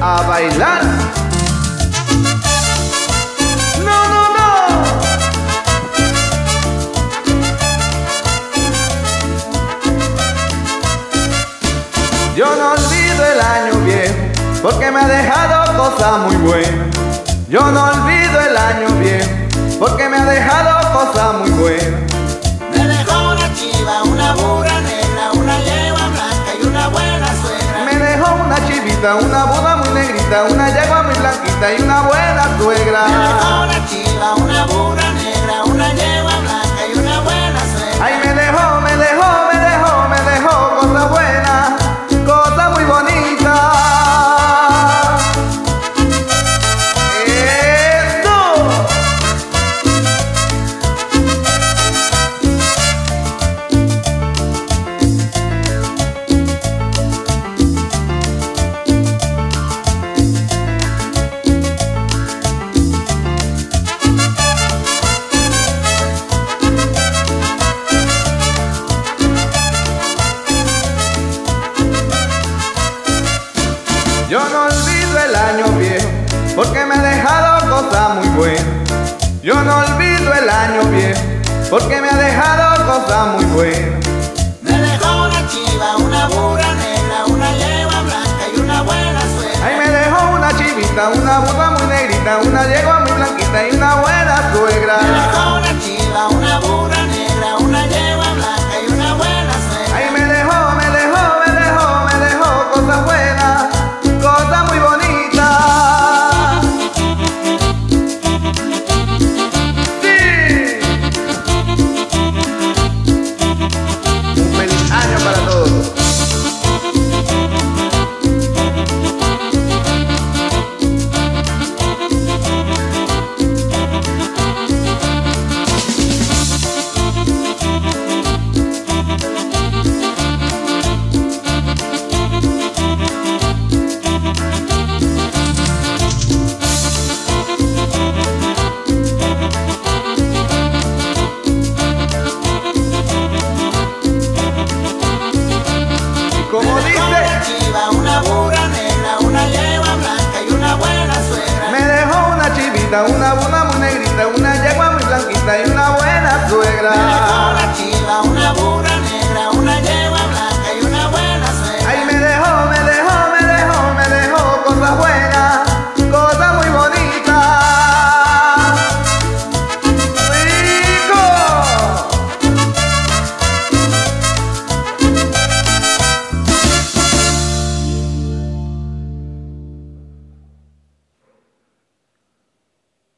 a bailar. No, no, no. Yo no olvido el año viejo porque me ha dejado cosas muy buenas. Yo no olvido el año viejo porque me ha dejado cosas muy buenas. Una boda muy negrita, una yegua muy blanquita y una buena suegra. una Yo no olvido el año viejo porque me ha dejado cosas muy buenas. Yo no olvido el año viejo porque me ha dejado cosas muy buenas. Me dejó una chiva, una burra negra, una yegua blanca y una buena suegra. Ahí me dejó una chivita, una burra muy negrita, una yegua muy blanquita y una buena Me suegra. dejó una chiva, una burra negra, una yegua blanca y una buena suegra. Me dejó una chivita, una burra muy negrita, una yegua muy blanquita y una buena suegra. Me dejó una chiva, una burra